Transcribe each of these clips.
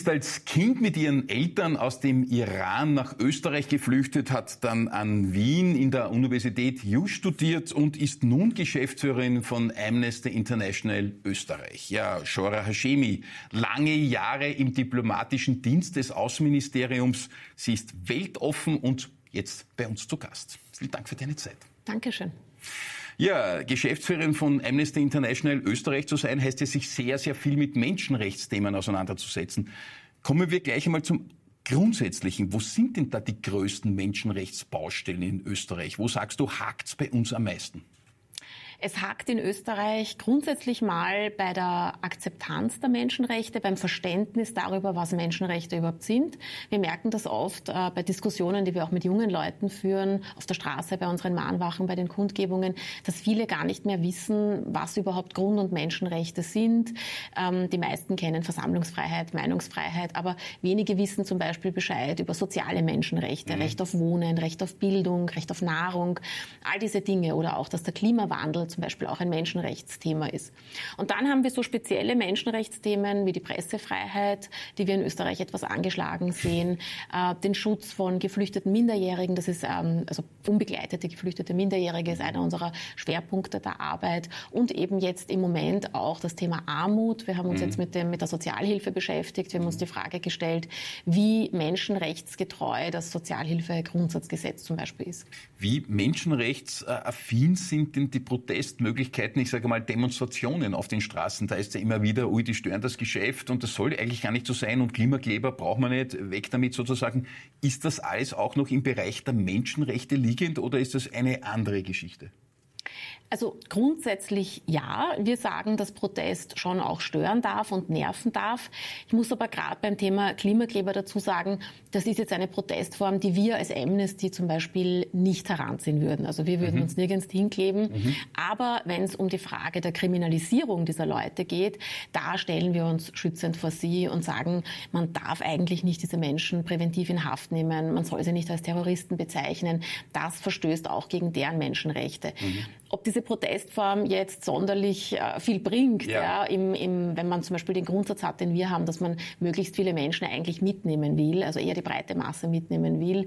Ist als Kind mit ihren Eltern aus dem Iran nach Österreich geflüchtet, hat dann an Wien in der Universität Jus studiert und ist nun Geschäftsführerin von Amnesty International Österreich. Ja, Shora Hashemi, lange Jahre im diplomatischen Dienst des Außenministeriums. Sie ist weltoffen und jetzt bei uns zu Gast. Vielen Dank für deine Zeit. Dankeschön. Ja, Geschäftsführerin von Amnesty International Österreich zu sein, heißt ja, sich sehr, sehr viel mit Menschenrechtsthemen auseinanderzusetzen. Kommen wir gleich einmal zum Grundsätzlichen. Wo sind denn da die größten Menschenrechtsbaustellen in Österreich? Wo sagst du, hakt's bei uns am meisten? Es hakt in Österreich grundsätzlich mal bei der Akzeptanz der Menschenrechte, beim Verständnis darüber, was Menschenrechte überhaupt sind. Wir merken das oft äh, bei Diskussionen, die wir auch mit jungen Leuten führen, auf der Straße, bei unseren Mahnwachen, bei den Kundgebungen, dass viele gar nicht mehr wissen, was überhaupt Grund- und Menschenrechte sind. Ähm, die meisten kennen Versammlungsfreiheit, Meinungsfreiheit, aber wenige wissen zum Beispiel Bescheid über soziale Menschenrechte, mhm. Recht auf Wohnen, Recht auf Bildung, Recht auf Nahrung, all diese Dinge oder auch, dass der Klimawandel zum Beispiel auch ein Menschenrechtsthema ist. Und dann haben wir so spezielle Menschenrechtsthemen wie die Pressefreiheit, die wir in Österreich etwas angeschlagen sehen, äh, den Schutz von geflüchteten Minderjährigen, das ist ähm, also unbegleitete geflüchtete Minderjährige ist einer unserer Schwerpunkte der Arbeit und eben jetzt im Moment auch das Thema Armut. Wir haben uns mhm. jetzt mit, dem, mit der Sozialhilfe beschäftigt. Wir haben uns die Frage gestellt, wie menschenrechtsgetreu das Sozialhilfegrundsatzgesetz zum Beispiel ist. Wie menschenrechtsaffin sind denn die Proteste Protestmöglichkeiten, ich sage mal Demonstrationen auf den Straßen. Da ist ja immer wieder, ui, die stören das Geschäft und das soll eigentlich gar nicht so sein und Klimakleber braucht man nicht, weg damit sozusagen. Ist das alles auch noch im Bereich der Menschenrechte liegend oder ist das eine andere Geschichte? Also grundsätzlich ja. Wir sagen, dass Protest schon auch stören darf und nerven darf. Ich muss aber gerade beim Thema Klimakleber dazu sagen, das ist jetzt eine Protestform, die wir als Amnesty zum Beispiel nicht heranziehen würden. Also wir würden mhm. uns nirgends hinkleben. Mhm. Aber wenn es um die Frage der Kriminalisierung dieser Leute geht, da stellen wir uns schützend vor sie und sagen, man darf eigentlich nicht diese Menschen präventiv in Haft nehmen. Man soll sie nicht als Terroristen bezeichnen. Das verstößt auch gegen deren Menschenrechte. Mhm. Ob diese Protestform jetzt sonderlich äh, viel bringt, ja. ja im, im, wenn man zum Beispiel den Grundsatz hat, den wir haben, dass man möglichst viele Menschen eigentlich mitnehmen will, also eher die breite Masse mitnehmen will,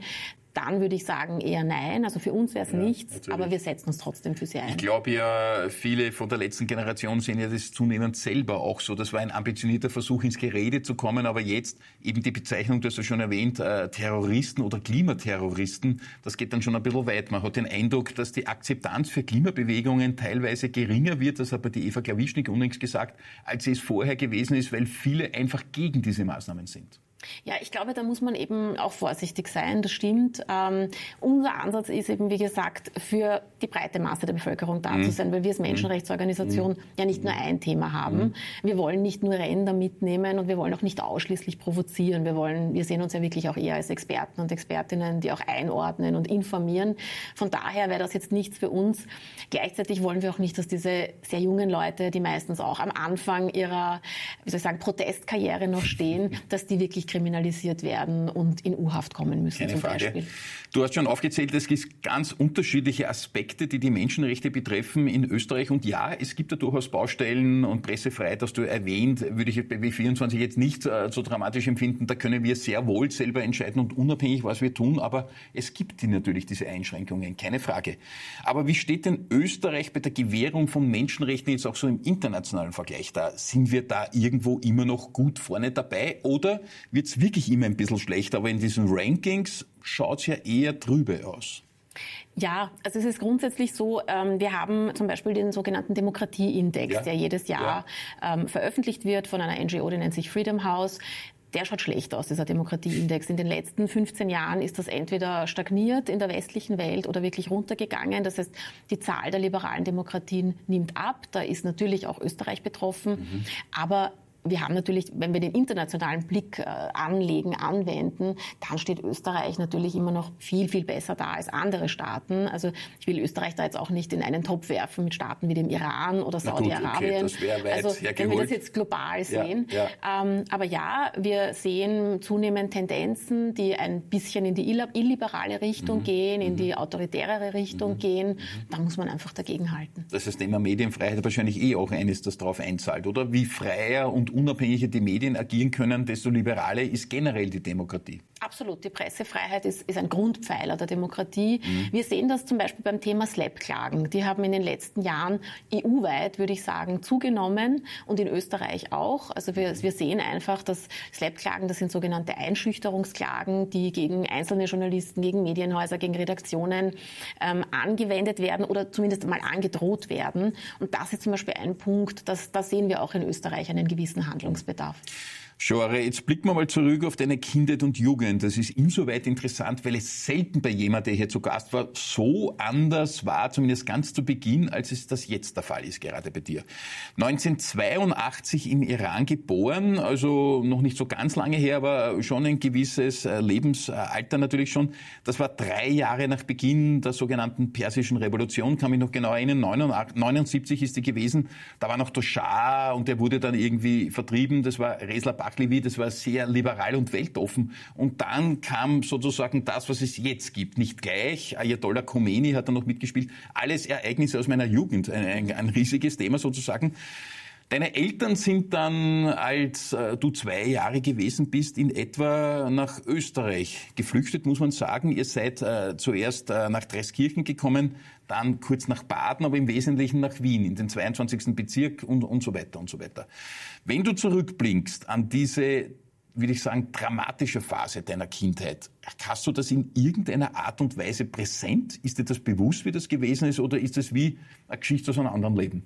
dann würde ich sagen eher nein. Also für uns wäre es ja, nichts, natürlich. aber wir setzen uns trotzdem für sie ein. Ich glaube ja, viele von der letzten Generation sehen ja das zunehmend selber auch so. Das war ein ambitionierter Versuch, ins Gerede zu kommen, aber jetzt eben die Bezeichnung, du hast ja schon erwähnt, äh, Terroristen oder Klimaterroristen, das geht dann schon ein bisschen weit. Man hat den Eindruck, dass die Akzeptanz für Klimabewegungen teilweise geringer wird, das hat bei die Eva Klawischnik unlängst gesagt, als sie es vorher gewesen ist, weil viele einfach gegen diese Maßnahmen sind. Ja, ich glaube, da muss man eben auch vorsichtig sein, das stimmt. Ähm, unser Ansatz ist eben, wie gesagt, für die breite Masse der Bevölkerung da mhm. zu sein, weil wir als mhm. Menschenrechtsorganisation mhm. ja nicht nur ein Thema haben. Mhm. Wir wollen nicht nur Ränder mitnehmen und wir wollen auch nicht ausschließlich provozieren. Wir wollen, wir sehen uns ja wirklich auch eher als Experten und Expertinnen, die auch einordnen und informieren. Von daher wäre das jetzt nichts für uns. Gleichzeitig wollen wir auch nicht, dass diese sehr jungen Leute, die meistens auch am Anfang ihrer, wie soll ich sagen, Protestkarriere noch stehen, dass die wirklich kriminalisiert werden und in U-Haft kommen müssen Keine zum Frage. Beispiel. Du hast schon aufgezählt, es gibt ganz unterschiedliche Aspekte, die die Menschenrechte betreffen in Österreich. Und ja, es gibt da durchaus Baustellen und Pressefreiheit, hast du erwähnt, würde ich bei W24 jetzt nicht äh, so dramatisch empfinden. Da können wir sehr wohl selber entscheiden und unabhängig, was wir tun. Aber es gibt die natürlich diese Einschränkungen, keine Frage. Aber wie steht denn Österreich bei der Gewährung von Menschenrechten jetzt auch so im internationalen Vergleich da? Sind wir da irgendwo immer noch gut vorne dabei oder wird es wirklich immer ein bisschen schlechter, aber in diesen Rankings schaut es ja eher trübe aus. Ja, also es ist grundsätzlich so, ähm, wir haben zum Beispiel den sogenannten Demokratieindex, ja. der jedes Jahr ja. ähm, veröffentlicht wird von einer NGO, die nennt sich Freedom House. Der schaut schlecht aus, dieser Demokratieindex. In den letzten 15 Jahren ist das entweder stagniert in der westlichen Welt oder wirklich runtergegangen. Das heißt, die Zahl der liberalen Demokratien nimmt ab. Da ist natürlich auch Österreich betroffen. Mhm. Aber wir haben natürlich, wenn wir den internationalen Blick äh, anlegen, anwenden, dann steht Österreich natürlich immer noch viel, viel besser da als andere Staaten. Also ich will Österreich da jetzt auch nicht in einen Topf werfen mit Staaten wie dem Iran oder Saudi-Arabien. Okay, also wenn wir das jetzt global sehen. Ja, ja. Ähm, aber ja, wir sehen zunehmend Tendenzen, die ein bisschen in die illiberale Richtung mhm. gehen, in mhm. die autoritärere Richtung mhm. gehen. Mhm. Da muss man einfach dagegen halten. Das ist das Thema Medienfreiheit wahrscheinlich eh auch eines, das darauf einzahlt, oder? Wie freier und unabhängiger die Medien agieren können, desto liberaler ist generell die Demokratie. Absolut. Die Pressefreiheit ist, ist ein Grundpfeiler der Demokratie. Mhm. Wir sehen das zum Beispiel beim Thema Slap-Klagen. Die haben in den letzten Jahren EU-weit, würde ich sagen, zugenommen und in Österreich auch. Also wir, wir sehen einfach, dass Slap-Klagen, das sind sogenannte Einschüchterungsklagen, die gegen einzelne Journalisten, gegen Medienhäuser, gegen Redaktionen ähm, angewendet werden oder zumindest mal angedroht werden. Und das ist zum Beispiel ein Punkt, dass, da sehen wir auch in Österreich einen gewissen Handlungsbedarf. Genre, jetzt blicken wir mal zurück auf deine Kindheit und Jugend. Das ist insoweit interessant, weil es selten bei jemandem, der hier zu Gast war, so anders war, zumindest ganz zu Beginn, als es das jetzt der Fall ist, gerade bei dir. 1982 im Iran geboren, also noch nicht so ganz lange her, aber schon ein gewisses äh, Lebensalter natürlich schon. Das war drei Jahre nach Beginn der sogenannten Persischen Revolution, kann mich noch genau erinnern. 79 ist die gewesen. Da war noch der Schah und der wurde dann irgendwie vertrieben. Das war Resla Bachlevi, das war sehr liberal und weltoffen. Und dann kam sozusagen das, was es jetzt gibt. Nicht gleich, Ayatollah Khomeini hat da noch mitgespielt. Alles Ereignisse aus meiner Jugend, ein, ein, ein riesiges Thema sozusagen. Deine Eltern sind dann, als äh, du zwei Jahre gewesen bist, in etwa nach Österreich geflüchtet, muss man sagen. Ihr seid äh, zuerst äh, nach Dreskirchen gekommen, dann kurz nach Baden, aber im Wesentlichen nach Wien, in den 22. Bezirk und, und so weiter und so weiter. Wenn du zurückblickst an diese würde ich sagen, dramatische Phase deiner Kindheit. Hast du das in irgendeiner Art und Weise präsent? Ist dir das bewusst, wie das gewesen ist, oder ist das wie eine Geschichte aus einem anderen Leben?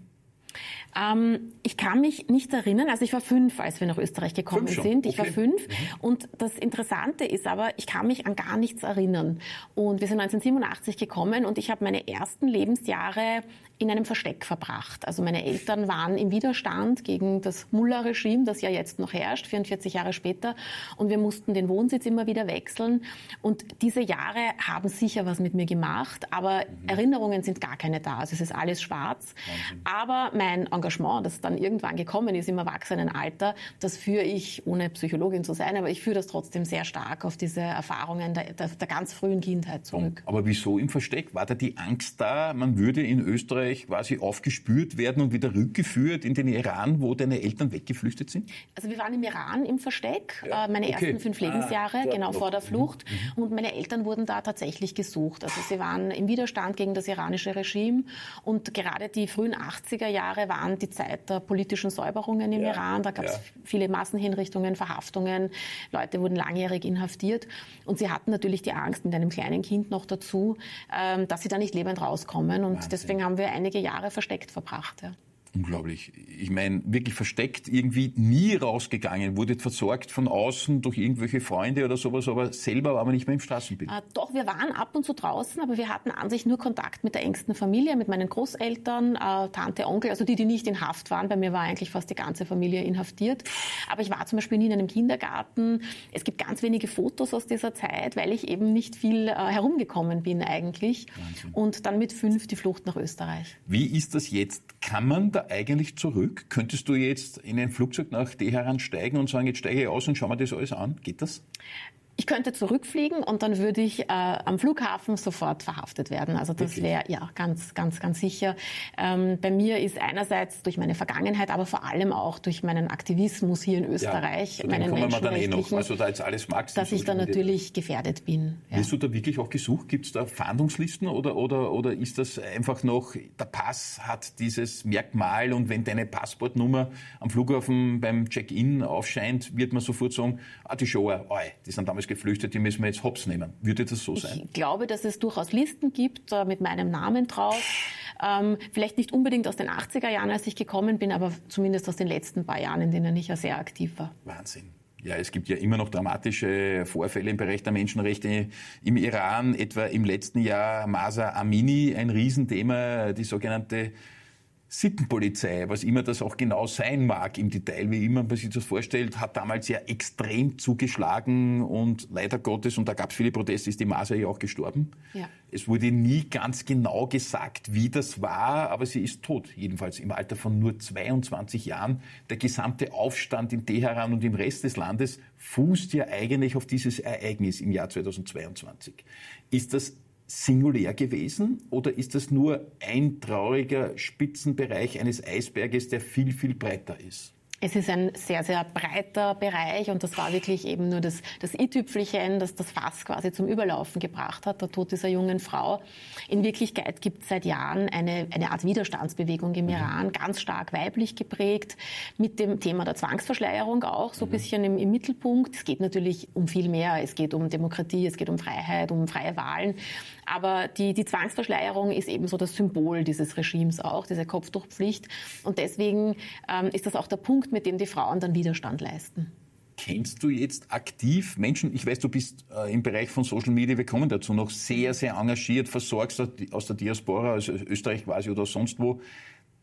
Ähm, ich kann mich nicht erinnern, also ich war fünf, als wir nach Österreich gekommen sind. Ich okay. war fünf. Mhm. Und das Interessante ist aber, ich kann mich an gar nichts erinnern. Und wir sind 1987 gekommen und ich habe meine ersten Lebensjahre in einem Versteck verbracht. Also meine Eltern waren im Widerstand gegen das Mullah-Regime, das ja jetzt noch herrscht, 44 Jahre später. Und wir mussten den Wohnsitz immer wieder wechseln. Und diese Jahre haben sicher was mit mir gemacht, aber mhm. Erinnerungen sind gar keine da. Also es ist alles schwarz. Wahnsinn. Aber mein Engagement, das dann irgendwann gekommen ist im Erwachsenenalter, das führe ich, ohne Psychologin zu sein, aber ich führe das trotzdem sehr stark auf diese Erfahrungen der, der, der ganz frühen Kindheit zurück. Aber wieso im Versteck? War da die Angst da, man würde in Österreich quasi aufgespürt werden und wieder rückgeführt in den Iran, wo deine Eltern weggeflüchtet sind? Also wir waren im Iran im Versteck, ja. äh, meine okay. ersten fünf Lebensjahre, ah, genau vor der Flucht. Mhm. Und meine Eltern wurden da tatsächlich gesucht. Also sie waren im Widerstand gegen das iranische Regime und gerade die frühen 80er Jahre waren waren die Zeit der politischen Säuberungen im ja, Iran. Da gab es ja. viele Massenhinrichtungen, Verhaftungen. Leute wurden langjährig inhaftiert. Und sie hatten natürlich die Angst mit einem kleinen Kind noch dazu, ähm, dass sie da nicht lebend rauskommen. Und Wahnsinn. deswegen haben wir einige Jahre versteckt verbracht. Ja. Unglaublich. Ich meine, wirklich versteckt, irgendwie nie rausgegangen, wurde versorgt von außen durch irgendwelche Freunde oder sowas, aber selber war man nicht mehr im Straßenbild. Äh, doch, wir waren ab und zu draußen, aber wir hatten an sich nur Kontakt mit der engsten Familie, mit meinen Großeltern, äh, Tante, Onkel, also die, die nicht in Haft waren. Bei mir war eigentlich fast die ganze Familie inhaftiert. Aber ich war zum Beispiel nie in einem Kindergarten. Es gibt ganz wenige Fotos aus dieser Zeit, weil ich eben nicht viel äh, herumgekommen bin eigentlich. Wahnsinn. Und dann mit fünf die Flucht nach Österreich. Wie ist das jetzt? Kann man da eigentlich zurück? Könntest du jetzt in ein Flugzeug nach Teheran steigen und sagen, jetzt steige ich aus und schau mir das alles an? Geht das? Ich könnte zurückfliegen und dann würde ich äh, am Flughafen sofort verhaftet werden. Also das wäre ja ganz, ganz, ganz sicher. Ähm, bei mir ist einerseits durch meine Vergangenheit, aber vor allem auch durch meinen Aktivismus hier in Österreich, ja, meinen Menschenrechtlichen, eh also da jetzt alles magst, dass ich da natürlich gefährdet bin. Ja. Wirst du da wirklich auch gesucht? Gibt es da Fahndungslisten oder, oder, oder ist das einfach noch, der Pass hat dieses Merkmal und wenn deine Passportnummer am Flughafen beim Check-in aufscheint, wird man sofort sagen, ah, die Shower, oi, die sind damals geflüchtet, die müssen wir jetzt hops nehmen. Würde das so sein? Ich glaube, dass es durchaus Listen gibt äh, mit meinem Namen drauf. Ähm, vielleicht nicht unbedingt aus den 80er Jahren, als ich gekommen bin, aber zumindest aus den letzten paar Jahren, in denen ich ja sehr aktiv war. Wahnsinn. Ja, es gibt ja immer noch dramatische Vorfälle im Bereich der Menschenrechte im Iran. Etwa im letzten Jahr Masa Amini, ein Riesenthema, die sogenannte Sittenpolizei, was immer das auch genau sein mag im Detail, wie immer man sich das vorstellt, hat damals ja extrem zugeschlagen und leider Gottes, und da gab es viele Proteste, ist die Maser ja auch gestorben. Ja. Es wurde nie ganz genau gesagt, wie das war, aber sie ist tot, jedenfalls im Alter von nur 22 Jahren. Der gesamte Aufstand in Teheran und im Rest des Landes fußt ja eigentlich auf dieses Ereignis im Jahr 2022. Ist das singulär gewesen oder ist das nur ein trauriger Spitzenbereich eines Eisberges, der viel, viel breiter ist? Es ist ein sehr, sehr breiter Bereich und das war wirklich eben nur das, das i-Tüpfelchen, das das Fass quasi zum Überlaufen gebracht hat, der Tod dieser jungen Frau. In Wirklichkeit gibt es seit Jahren eine, eine Art Widerstandsbewegung im mhm. Iran, ganz stark weiblich geprägt, mit dem Thema der Zwangsverschleierung auch so ein mhm. bisschen im, im Mittelpunkt. Es geht natürlich um viel mehr. Es geht um Demokratie, es geht um Freiheit, um freie Wahlen. Aber die, die Zwangsverschleierung ist eben so das Symbol dieses Regimes auch, diese Kopftuchpflicht. Und deswegen ähm, ist das auch der Punkt, mit dem die Frauen dann Widerstand leisten. Kennst du jetzt aktiv Menschen, ich weiß, du bist äh, im Bereich von Social Media, wir kommen dazu noch, sehr, sehr engagiert, versorgst aus der Diaspora, also Österreich quasi oder sonst wo,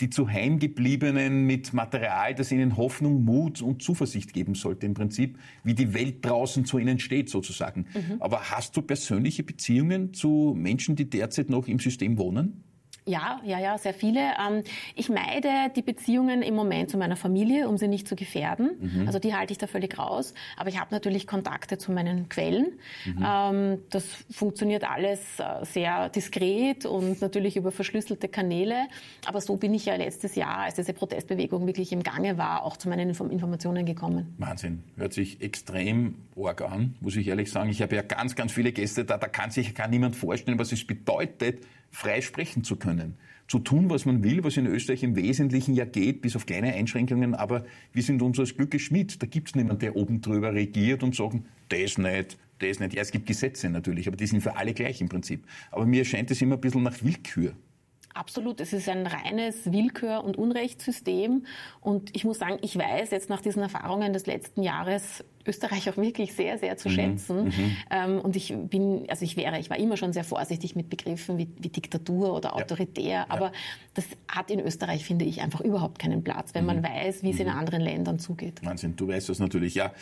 die zu Heimgebliebenen mit Material, das ihnen Hoffnung, Mut und Zuversicht geben sollte, im Prinzip, wie die Welt draußen zu ihnen steht, sozusagen. Mhm. Aber hast du persönliche Beziehungen zu Menschen, die derzeit noch im System wohnen? Ja, ja, ja, sehr viele. Ähm, ich meide die Beziehungen im Moment zu meiner Familie, um sie nicht zu gefährden. Mhm. Also die halte ich da völlig raus. Aber ich habe natürlich Kontakte zu meinen Quellen. Mhm. Ähm, das funktioniert alles äh, sehr diskret und natürlich über verschlüsselte Kanäle. Aber so bin ich ja letztes Jahr, als diese Protestbewegung wirklich im Gange war, auch zu meinen Informationen gekommen. Wahnsinn. Hört sich extrem arg an, muss ich ehrlich sagen. Ich habe ja ganz, ganz viele Gäste da. Da kann sich gar niemand vorstellen, was es bedeutet, frei sprechen zu können. Zu tun, was man will, was in Österreich im Wesentlichen ja geht, bis auf kleine Einschränkungen, aber wir sind unseres Glückes Schmied. Da gibt es niemanden, der oben drüber regiert und sagt, das nicht, das nicht. Ja, es gibt Gesetze natürlich, aber die sind für alle gleich im Prinzip. Aber mir erscheint es immer ein bisschen nach Willkür. Absolut, es ist ein reines Willkür- und Unrechtssystem. Und ich muss sagen, ich weiß jetzt nach diesen Erfahrungen des letzten Jahres Österreich auch wirklich sehr, sehr zu mhm. schätzen. Mhm. Ähm, und ich bin, also ich wäre, ich war immer schon sehr vorsichtig mit Begriffen wie, wie Diktatur oder autoritär. Ja. Aber ja. das hat in Österreich, finde ich, einfach überhaupt keinen Platz, wenn mhm. man weiß, wie es in mhm. anderen Ländern zugeht. Wahnsinn, du weißt das natürlich, ja.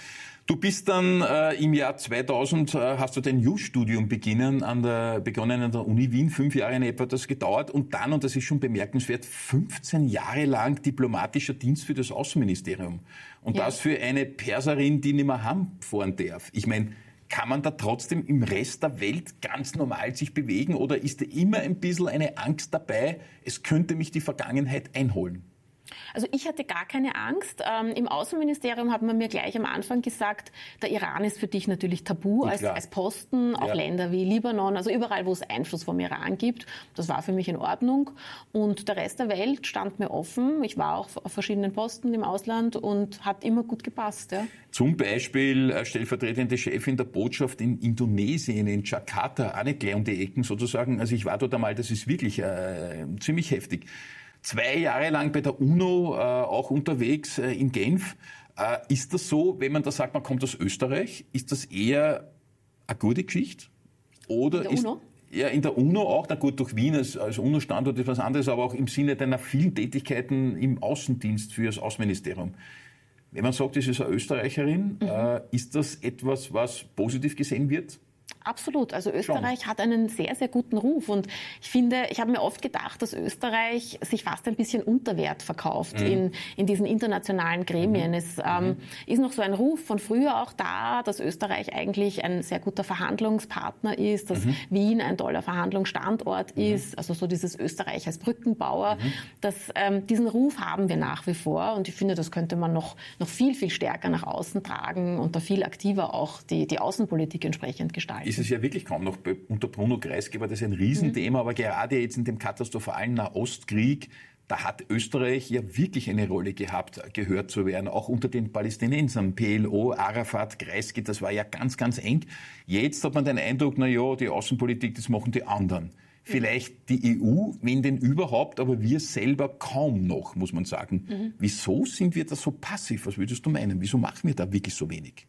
Du bist dann äh, im Jahr 2000, äh, hast du dein Jus-Studium beginnen an der, begonnen an der Uni Wien, fünf Jahre in etwa das gedauert und dann, und das ist schon bemerkenswert, 15 Jahre lang diplomatischer Dienst für das Außenministerium. Und ja. das für eine Perserin, die nicht mehr Ham fahren darf. Ich meine, kann man da trotzdem im Rest der Welt ganz normal sich bewegen oder ist da immer ein bisschen eine Angst dabei, es könnte mich die Vergangenheit einholen? Also ich hatte gar keine Angst. Ähm, Im Außenministerium hat man mir gleich am Anfang gesagt, der Iran ist für dich natürlich tabu als, als, Posten, auch ja. Länder wie Libanon, also überall, wo es Einfluss vom Iran gibt. Das war für mich in Ordnung. Und der Rest der Welt stand mir offen. Ich war auch auf verschiedenen Posten im Ausland und hat immer gut gepasst. Ja. Zum Beispiel äh, stellvertretende Chefin der Botschaft in Indonesien, in Jakarta, auch nicht gleich um die Ecken sozusagen. Also ich war dort einmal, das ist wirklich äh, ziemlich heftig zwei Jahre lang bei der UNO äh, auch unterwegs äh, in Genf. Äh, ist das so, wenn man da sagt, man kommt aus Österreich, ist das eher eine gute Geschichte? Oder in der ist, UNO? Ja, in der UNO auch, na gut, durch Wien als, als UNO-Standort ist was anderes, aber auch im Sinne deiner vielen Tätigkeiten im Außendienst für das Außenministerium. Wenn man sagt, es ist eine Österreicherin, mhm. äh, ist das etwas, was positiv gesehen wird? Absolut. Also Österreich Schon. hat einen sehr, sehr guten Ruf. Und ich finde, ich habe mir oft gedacht, dass Österreich sich fast ein bisschen unter Wert verkauft mhm. in, in diesen internationalen Gremien. Mhm. Es ähm, mhm. ist noch so ein Ruf von früher auch da, dass Österreich eigentlich ein sehr guter Verhandlungspartner ist, dass mhm. Wien ein toller Verhandlungsstandort mhm. ist, also so dieses Österreich als Brückenbauer. Mhm. Das, ähm, diesen Ruf haben wir nach wie vor. Und ich finde, das könnte man noch, noch viel, viel stärker nach außen tragen und da viel aktiver auch die, die Außenpolitik entsprechend gestalten ist es ja wirklich kaum noch. Unter Bruno Kreisky war das ein Riesenthema, mhm. aber gerade jetzt in dem katastrophalen Nahostkrieg, da hat Österreich ja wirklich eine Rolle gehabt, gehört zu werden, auch unter den Palästinensern. PLO, Arafat, Kreisky, das war ja ganz, ganz eng. Jetzt hat man den Eindruck, na ja, die Außenpolitik, das machen die anderen. Vielleicht die EU, wenn denn überhaupt, aber wir selber kaum noch, muss man sagen. Mhm. Wieso sind wir da so passiv? Was würdest du meinen? Wieso machen wir da wirklich so wenig?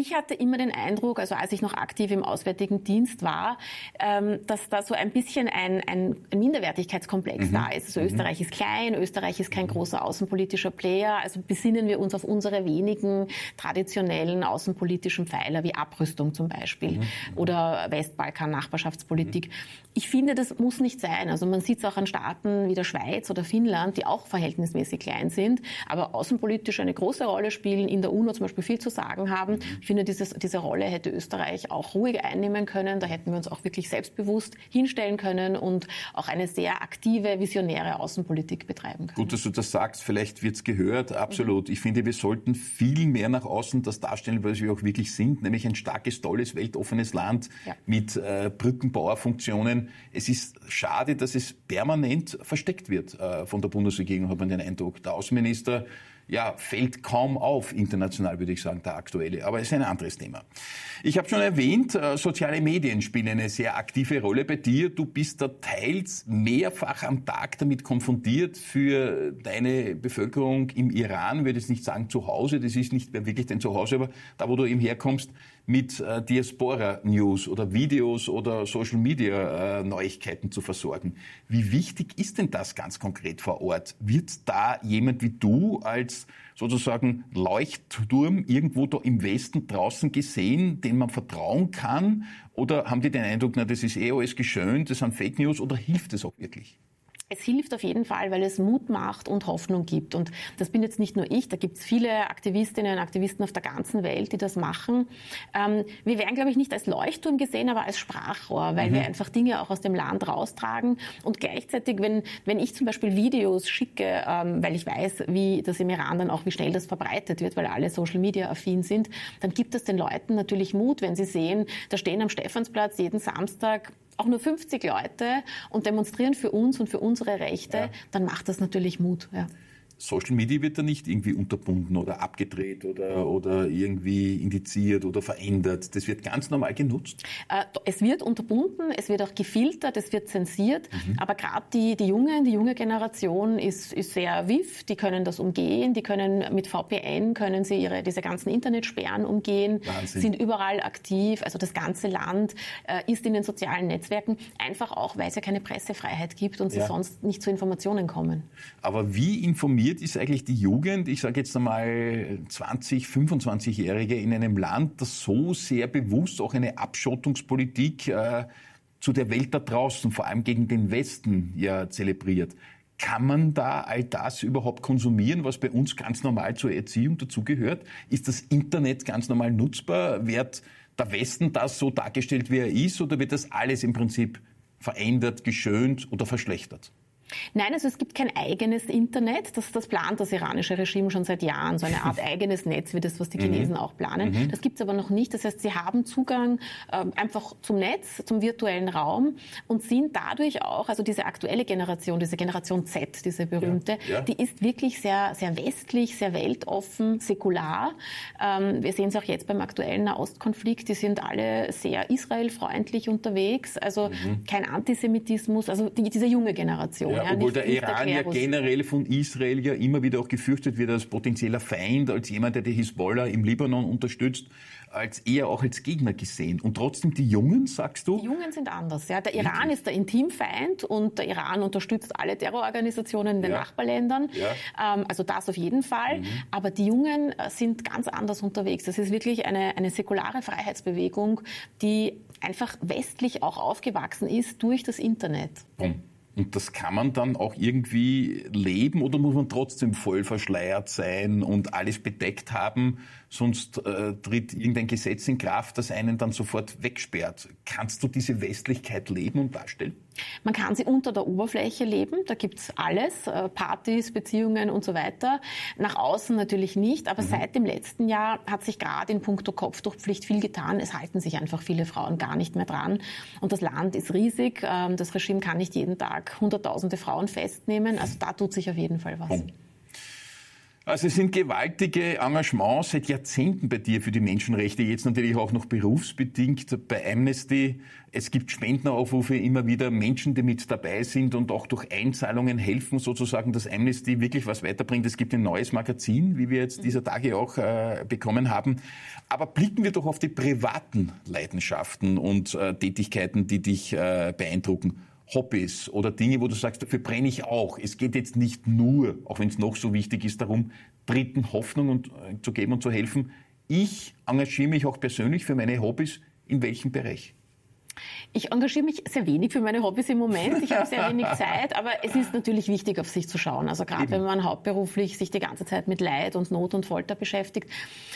Ich hatte immer den Eindruck, also als ich noch aktiv im Auswärtigen Dienst war, ähm, dass da so ein bisschen ein, ein Minderwertigkeitskomplex mhm. da ist. Also mhm. Österreich ist klein, Österreich ist kein großer außenpolitischer Player. Also besinnen wir uns auf unsere wenigen traditionellen außenpolitischen Pfeiler wie Abrüstung zum Beispiel mhm. oder Westbalkan-Nachbarschaftspolitik. Ich finde, das muss nicht sein. Also man sieht es auch an Staaten wie der Schweiz oder Finnland, die auch verhältnismäßig klein sind, aber außenpolitisch eine große Rolle spielen, in der UNO zum Beispiel viel zu sagen haben finde, dieses, diese Rolle hätte Österreich auch ruhig einnehmen können. Da hätten wir uns auch wirklich selbstbewusst hinstellen können und auch eine sehr aktive, visionäre Außenpolitik betreiben können. Gut, dass du das sagst. Vielleicht wird es gehört. Absolut. Mhm. Ich finde, wir sollten viel mehr nach außen das darstellen, was wir auch wirklich sind, nämlich ein starkes, tolles, weltoffenes Land ja. mit äh, Brückenbauerfunktionen. Es ist schade, dass es permanent versteckt wird äh, von der Bundesregierung, hat man den Eindruck. Der Außenminister ja, fällt kaum auf, international würde ich sagen, der aktuelle. Aber es ist ein anderes Thema. Ich habe schon erwähnt, äh, soziale Medien spielen eine sehr aktive Rolle bei dir. Du bist da teils mehrfach am Tag damit konfrontiert für deine Bevölkerung im Iran, würde ich nicht sagen zu Hause, das ist nicht mehr wirklich dein Zuhause, aber da, wo du eben herkommst, mit äh, Diaspora-News oder Videos oder Social-Media-Neuigkeiten zu versorgen. Wie wichtig ist denn das ganz konkret vor Ort? Wird da jemand wie du als sozusagen Leuchtturm irgendwo da im Westen draußen gesehen, den man vertrauen kann? Oder haben die den Eindruck, na, das ist eh alles geschönt, das sind Fake News oder hilft es auch wirklich? Es hilft auf jeden Fall, weil es Mut macht und Hoffnung gibt. Und das bin jetzt nicht nur ich, da gibt es viele Aktivistinnen und Aktivisten auf der ganzen Welt, die das machen. Ähm, wir werden, glaube ich, nicht als Leuchtturm gesehen, aber als Sprachrohr, weil mhm. wir einfach Dinge auch aus dem Land raustragen. Und gleichzeitig, wenn, wenn ich zum Beispiel Videos schicke, ähm, weil ich weiß, wie das im Iran dann auch, wie schnell das verbreitet wird, weil alle Social Media affin sind, dann gibt es den Leuten natürlich Mut, wenn sie sehen, da stehen am Stephansplatz jeden Samstag auch nur 50 Leute und demonstrieren für uns und für unsere Rechte, ja. dann macht das natürlich Mut. Ja. Social Media wird da nicht irgendwie unterbunden oder abgedreht oder, oder irgendwie indiziert oder verändert. Das wird ganz normal genutzt. Äh, es wird unterbunden, es wird auch gefiltert, es wird zensiert. Mhm. Aber gerade die, die Jungen, die junge Generation ist, ist sehr wiff, die können das umgehen, die können mit VPN, können sie ihre, diese ganzen Internetsperren umgehen, Wahnsinn. sind überall aktiv. Also das ganze Land äh, ist in den sozialen Netzwerken, einfach auch, weil es ja keine Pressefreiheit gibt und sie ja. sonst nicht zu Informationen kommen. Aber wie informiert informiert ist eigentlich die Jugend, ich sage jetzt einmal 20, 25-Jährige in einem Land, das so sehr bewusst auch eine Abschottungspolitik äh, zu der Welt da draußen, vor allem gegen den Westen, ja zelebriert. Kann man da all das überhaupt konsumieren, was bei uns ganz normal zur Erziehung dazugehört? Ist das Internet ganz normal nutzbar? Wird der Westen das so dargestellt, wie er ist, oder wird das alles im Prinzip verändert, geschönt oder verschlechtert? Nein, also es gibt kein eigenes Internet. Das, das plant das iranische Regime schon seit Jahren. So eine Art eigenes Netz wie das, was die Chinesen mhm. auch planen. Mhm. Das gibt es aber noch nicht. Das heißt, sie haben Zugang äh, einfach zum Netz, zum virtuellen Raum und sind dadurch auch, also diese aktuelle Generation, diese Generation Z, diese berühmte, ja. Ja. die ist wirklich sehr, sehr westlich, sehr weltoffen, säkular. Ähm, wir sehen es auch jetzt beim aktuellen Nahostkonflikt. Die sind alle sehr israelfreundlich unterwegs. Also mhm. kein Antisemitismus. Also die, diese junge Generation. Ja, obwohl der Iran ja generell von Israel ja immer wieder auch gefürchtet wird als potenzieller Feind, als jemand, der die Hisbollah im Libanon unterstützt, als eher auch als Gegner gesehen. Und trotzdem die Jungen, sagst du? Die Jungen sind anders. Ja. Der Iran ist der Intimfeind und der Iran unterstützt alle Terrororganisationen in den ja. Nachbarländern. Ja. Ähm, also das auf jeden Fall. Mhm. Aber die Jungen äh, sind ganz anders unterwegs. Das ist wirklich eine, eine säkulare Freiheitsbewegung, die einfach westlich auch aufgewachsen ist durch das Internet. Mhm. Und das kann man dann auch irgendwie leben oder muss man trotzdem voll verschleiert sein und alles bedeckt haben, sonst äh, tritt irgendein Gesetz in Kraft, das einen dann sofort wegsperrt. Kannst du diese Westlichkeit leben und darstellen? Man kann sie unter der Oberfläche leben, da gibt's alles, äh, Partys, Beziehungen und so weiter. Nach außen natürlich nicht, aber mhm. seit dem letzten Jahr hat sich gerade in puncto Kopftuchpflicht viel getan. Es halten sich einfach viele Frauen gar nicht mehr dran. Und das Land ist riesig, ähm, das Regime kann nicht jeden Tag hunderttausende Frauen festnehmen. Also da tut sich auf jeden Fall was. Mhm. Also es sind gewaltige Engagements seit Jahrzehnten bei dir für die Menschenrechte, jetzt natürlich auch noch berufsbedingt bei Amnesty. Es gibt Spendenaufrufe immer wieder, Menschen, die mit dabei sind und auch durch Einzahlungen helfen, sozusagen, dass Amnesty wirklich was weiterbringt. Es gibt ein neues Magazin, wie wir jetzt dieser Tage auch äh, bekommen haben. Aber blicken wir doch auf die privaten Leidenschaften und äh, Tätigkeiten, die dich äh, beeindrucken. Hobbys oder Dinge, wo du sagst, dafür brenne ich auch. Es geht jetzt nicht nur, auch wenn es noch so wichtig ist, darum, Dritten Hoffnung und, äh, zu geben und zu helfen. Ich engagiere mich auch persönlich für meine Hobbys. In welchem Bereich? Ich engagiere mich sehr wenig für meine Hobbys im Moment. Ich habe sehr wenig Zeit, aber es ist natürlich wichtig, auf sich zu schauen. Also gerade wenn man hauptberuflich sich die ganze Zeit mit Leid und Not und Folter beschäftigt.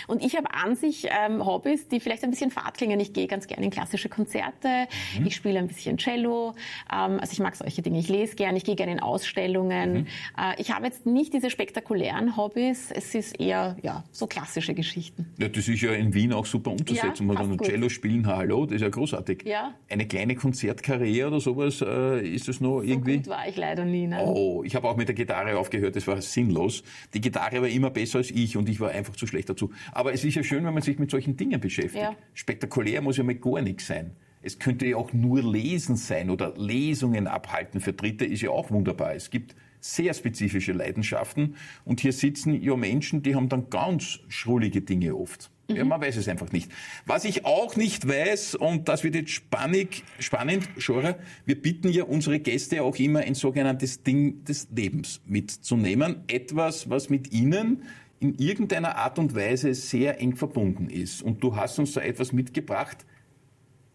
Und ich habe an sich ähm, Hobbys, die vielleicht ein bisschen fad klingen. Ich gehe ganz gerne in klassische Konzerte. Mhm. Ich spiele ein bisschen Cello. Ähm, also ich mag solche Dinge. Ich lese gerne. Ich gehe gerne in Ausstellungen. Mhm. Äh, ich habe jetzt nicht diese spektakulären Hobbys. Es ist eher ja so klassische Geschichten. Ja, das ist ja in Wien auch super umzusetzen. Ja, man kann Cello spielen, hallo, das ist ja großartig. Ja. Eine kleine Konzertkarriere oder sowas, äh, ist das noch so irgendwie? Gut war ich leider nie. Ne? Oh, ich habe auch mit der Gitarre aufgehört, das war sinnlos. Die Gitarre war immer besser als ich und ich war einfach zu schlecht dazu. Aber es ist ja schön, wenn man sich mit solchen Dingen beschäftigt. Ja. Spektakulär muss ja mal gar nichts sein. Es könnte ja auch nur Lesen sein oder Lesungen abhalten für Dritte ist ja auch wunderbar. Es gibt sehr spezifische Leidenschaften und hier sitzen ja Menschen, die haben dann ganz schrullige Dinge oft. Mhm. Ja, man weiß es einfach nicht. Was ich auch nicht weiß, und das wird jetzt spannig, spannend, Schora, wir bitten ja unsere Gäste auch immer ein sogenanntes Ding des Lebens mitzunehmen. Etwas, was mit ihnen in irgendeiner Art und Weise sehr eng verbunden ist. Und du hast uns da etwas mitgebracht,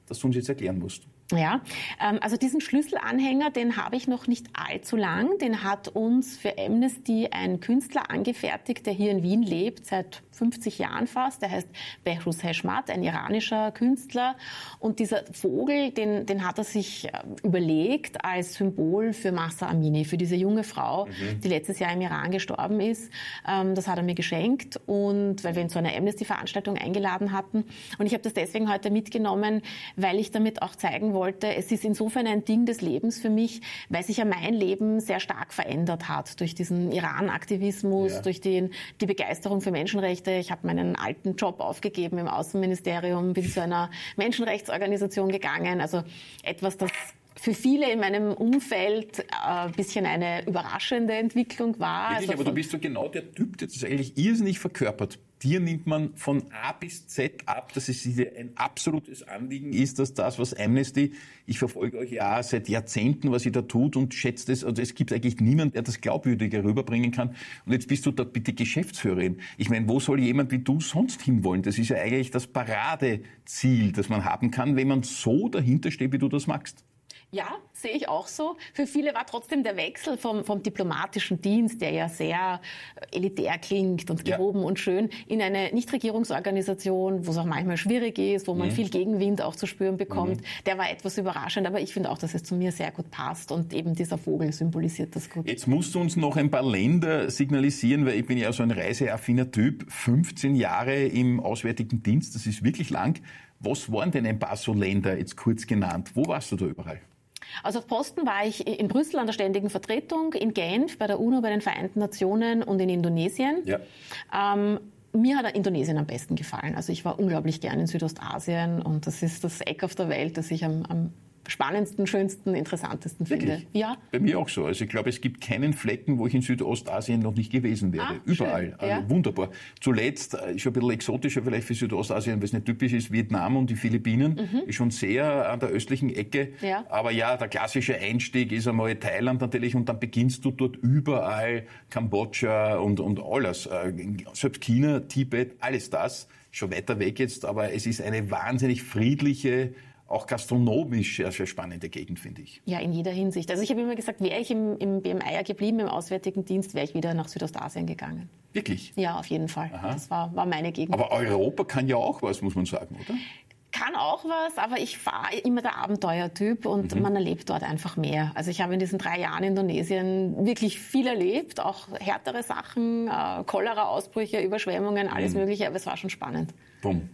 das du uns jetzt erklären musst. Ja, ähm, also diesen Schlüsselanhänger, den habe ich noch nicht allzu lang. Den hat uns für Amnesty ein Künstler angefertigt, der hier in Wien lebt, seit 50 Jahren fast. Der heißt Behruz Heshmat, ein iranischer Künstler. Und dieser Vogel, den, den hat er sich äh, überlegt als Symbol für Massa Amini, für diese junge Frau, mhm. die letztes Jahr im Iran gestorben ist. Ähm, das hat er mir geschenkt und weil wir ihn zu einer Amnesty-Veranstaltung eingeladen hatten. Und ich habe das deswegen heute mitgenommen, weil ich damit auch zeigen wollte, es ist insofern ein Ding des Lebens für mich, weil sich ja mein Leben sehr stark verändert hat durch diesen Iran-Aktivismus, ja. durch den, die Begeisterung für Menschenrechte Rechte. Ich habe meinen alten Job aufgegeben im Außenministerium, bin zu einer Menschenrechtsorganisation gegangen. Also etwas, das für viele in meinem Umfeld ein äh, bisschen eine überraschende Entwicklung war. Wirklich, also aber du bist so genau der Typ, der das eigentlich irrsinnig verkörpert. Dir nimmt man von A bis Z ab, dass es dir ein absolutes Anliegen ist, dass das, was Amnesty, ich verfolge euch ja seit Jahrzehnten, was ihr da tut und schätzt es, also es gibt eigentlich niemanden, der das glaubwürdiger rüberbringen kann. Und jetzt bist du da bitte Geschäftsführerin. Ich meine, wo soll jemand wie du sonst hinwollen? Das ist ja eigentlich das Paradeziel, das man haben kann, wenn man so dahinter steht, wie du das magst. Ja, sehe ich auch so. Für viele war trotzdem der Wechsel vom, vom diplomatischen Dienst, der ja sehr äh, elitär klingt und gehoben ja. und schön, in eine Nichtregierungsorganisation, wo es auch manchmal schwierig ist, wo man mhm. viel Gegenwind auch zu spüren bekommt, mhm. der war etwas überraschend. Aber ich finde auch, dass es zu mir sehr gut passt und eben dieser Vogel symbolisiert das gut. Jetzt musst du uns noch ein paar Länder signalisieren, weil ich bin ja so ein reiseaffiner Typ. 15 Jahre im Auswärtigen Dienst, das ist wirklich lang. Was waren denn ein paar so Länder, jetzt kurz genannt? Wo warst du da überall? Also auf Posten war ich in Brüssel an der ständigen Vertretung, in Genf bei der UNO, bei den Vereinten Nationen und in Indonesien. Ja. Ähm, mir hat Indonesien am besten gefallen. Also ich war unglaublich gern in Südostasien und das ist das Eck auf der Welt, das ich am, am spannendsten, schönsten, interessantesten Wirklich? finde. Ja. Bei mir auch so. Also ich glaube, es gibt keinen Flecken, wo ich in Südostasien noch nicht gewesen wäre. Ah, Überall. Also ja. wunderbar. Zuletzt, äh, schon ein bisschen exotischer vielleicht für Südostasien, weil es nicht typisch ist, Vietnam und die Philippinen. Mhm. Ist schon sehr an der östlichen Ecke. Ja. Aber ja, der klassische Einstieg ist einmal Thailand natürlich und dann beginnst du dort überall Kambodscha und, und alles. Äh, selbst China, Tibet, alles das. Schon weiter weg jetzt, aber es ist eine wahnsinnig friedliche, auch gastronomisch sehr, sehr spannende Gegend, finde ich. Ja, in jeder Hinsicht. Also ich habe immer gesagt, wäre ich im, im BMI geblieben, im Auswärtigen Dienst, wäre ich wieder nach Südostasien gegangen. Wirklich? Ja, auf jeden Fall. Aha. Das war, war meine Gegend. Aber Europa kann ja auch was, muss man sagen, oder? kann auch was, aber ich fahre immer der Abenteuertyp und mhm. man erlebt dort einfach mehr. Also ich habe in diesen drei Jahren Indonesien wirklich viel erlebt, auch härtere Sachen, äh, Cholera-Ausbrüche, Überschwemmungen, alles mhm. Mögliche, aber es war schon spannend. Bumm.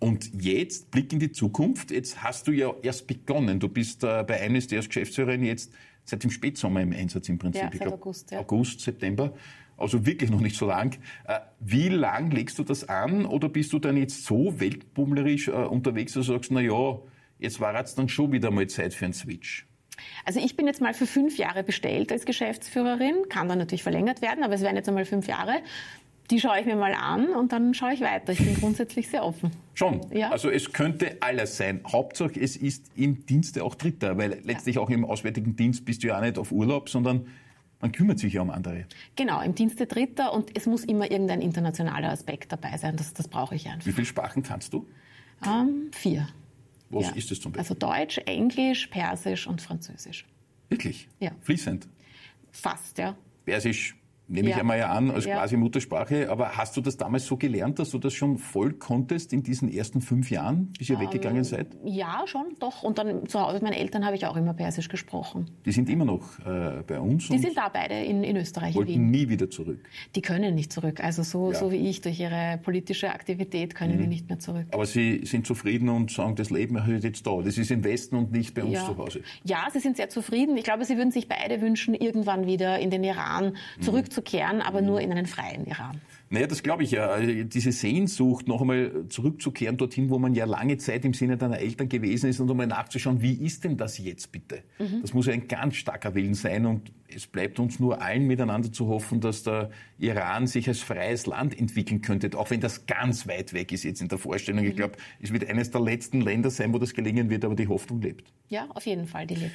Und jetzt, Blick in die Zukunft, jetzt hast du ja erst begonnen. Du bist äh, bei Amnesty als Geschäftsführerin jetzt seit dem Spätsommer im Einsatz im Prinzip. Ja, seit glaub, August, ja. August, September. Also wirklich noch nicht so lang. Äh, wie lang legst du das an oder bist du dann jetzt so weltbummlerisch äh, unterwegs, dass du sagst, na ja, jetzt war jetzt dann schon wieder mal Zeit für einen Switch? Also ich bin jetzt mal für fünf Jahre bestellt als Geschäftsführerin, kann dann natürlich verlängert werden, aber es werden jetzt einmal fünf Jahre die schaue ich mir mal an und dann schaue ich weiter. Ich bin grundsätzlich sehr offen. Schon. Ja. Also es könnte alles sein. Hauptsache es ist im Dienste auch Dritter, weil letztlich ja. auch im Auswärtigen Dienst bist du ja auch nicht auf Urlaub, sondern man kümmert sich ja um andere. Genau, im Dienste Dritter und es muss immer irgendein internationaler Aspekt dabei sein. Das, das brauche ich einfach. Wie viele Sprachen kannst du? Ähm, vier. Was ja. ist das zum Beispiel? Also Deutsch, Englisch, Persisch und Französisch. Wirklich? Ja. Fließend? Fast, ja. Persisch nehme ja. ich einmal ja an, als ja. quasi Muttersprache. Aber hast du das damals so gelernt, dass du das schon voll konntest in diesen ersten fünf Jahren, bis ihr ähm, weggegangen seid? Ja, schon, doch. Und dann zu Hause mit meinen Eltern habe ich auch immer Persisch gesprochen. Die sind immer noch äh, bei uns? Die sind da beide in, in Österreich, wollten in Wien. nie wieder zurück? Die können nicht zurück. Also so, ja. so wie ich, durch ihre politische Aktivität können mhm. die nicht mehr zurück. Aber Sie sind zufrieden und sagen, das Leben ist jetzt da. Das ist im Westen und nicht bei uns zu Hause. Ja, sie sind sehr zufrieden. Ich glaube, sie würden sich beide wünschen, irgendwann wieder in den Iran mhm. Zurückzukehren, aber nur in einen freien Iran. Naja, das glaube ich ja. Also, diese Sehnsucht, noch einmal zurückzukehren dorthin, wo man ja lange Zeit im Sinne deiner Eltern gewesen ist und einmal nachzuschauen, wie ist denn das jetzt bitte? Mhm. Das muss ja ein ganz starker Willen sein und es bleibt uns nur allen miteinander zu hoffen, dass der Iran sich als freies Land entwickeln könnte, auch wenn das ganz weit weg ist jetzt in der Vorstellung. Ich mhm. glaube, es wird eines der letzten Länder sein, wo das gelingen wird, aber die Hoffnung lebt. Ja, auf jeden Fall, die lebt.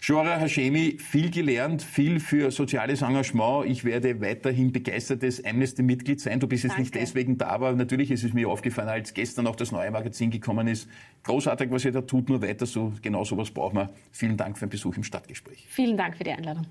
Shora Hashemi, viel gelernt, viel für soziales Engagement. Ich werde weiterhin begeistertes Amnesty-Mitglied sein. Du bist jetzt Danke. nicht deswegen da, aber natürlich ist es mir aufgefallen, als gestern auch das neue Magazin gekommen ist. Großartig, was ihr da tut, nur weiter so. Genau sowas brauchen wir. Vielen Dank für den Besuch im Stadtgespräch. Vielen Dank für die Einladung.